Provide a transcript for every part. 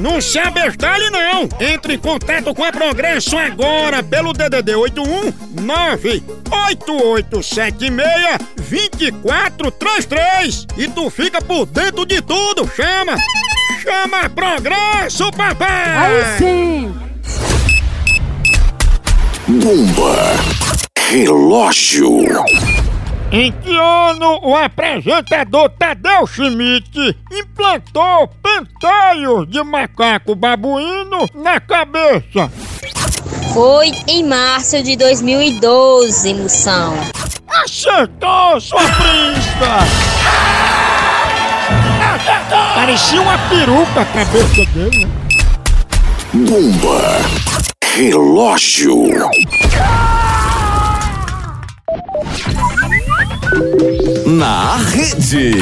Não se abestalhe não! Entre em contato com a Progresso agora pelo DDD 81 98876 2433 e tu fica por dentro de tudo, chama! Chama Progresso, papai! Aí sim! Bomba. Relógio. Em que ano o apresentador Tadeu Schmidt implantou penteios de macaco babuíno na cabeça? Foi em março de 2012, Moção. Acertou, sua príncipa! Acertou! Parecia uma peruca a cabeça dele. né? Bomba. Relógio. Na rede.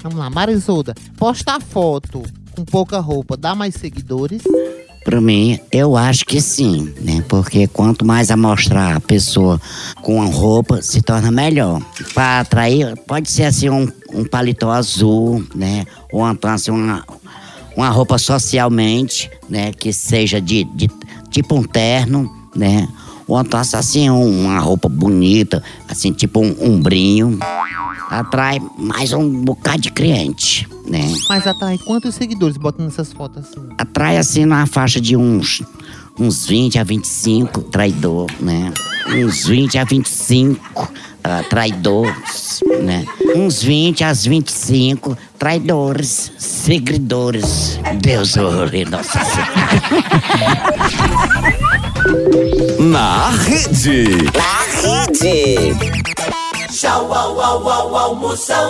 Vamos lá, Marisolda, posta a foto com pouca roupa, dá mais seguidores? Para mim, eu acho que sim, né? Porque quanto mais amostrar a pessoa com a roupa, se torna melhor. Para atrair, pode ser assim um, um paletó azul, né? Ou então assim uma, uma roupa socialmente, né? Que seja de, de tipo um terno, né? Ou então assim um- uma roupa bonita, assim tipo um umbrinho. Atrai mais um bocado de cliente, né? Mas atrai quantos seguidores botando essas fotos assim? atrai assim na faixa de uns uns 20 a 25 traidor, né? Uns 20 a 25 ah, traidores, né? Uns 20 a 25 traidores, seguidores. Deus ore, nossa Senhora. Na rede. Tchau, au, au, au, au, Moção.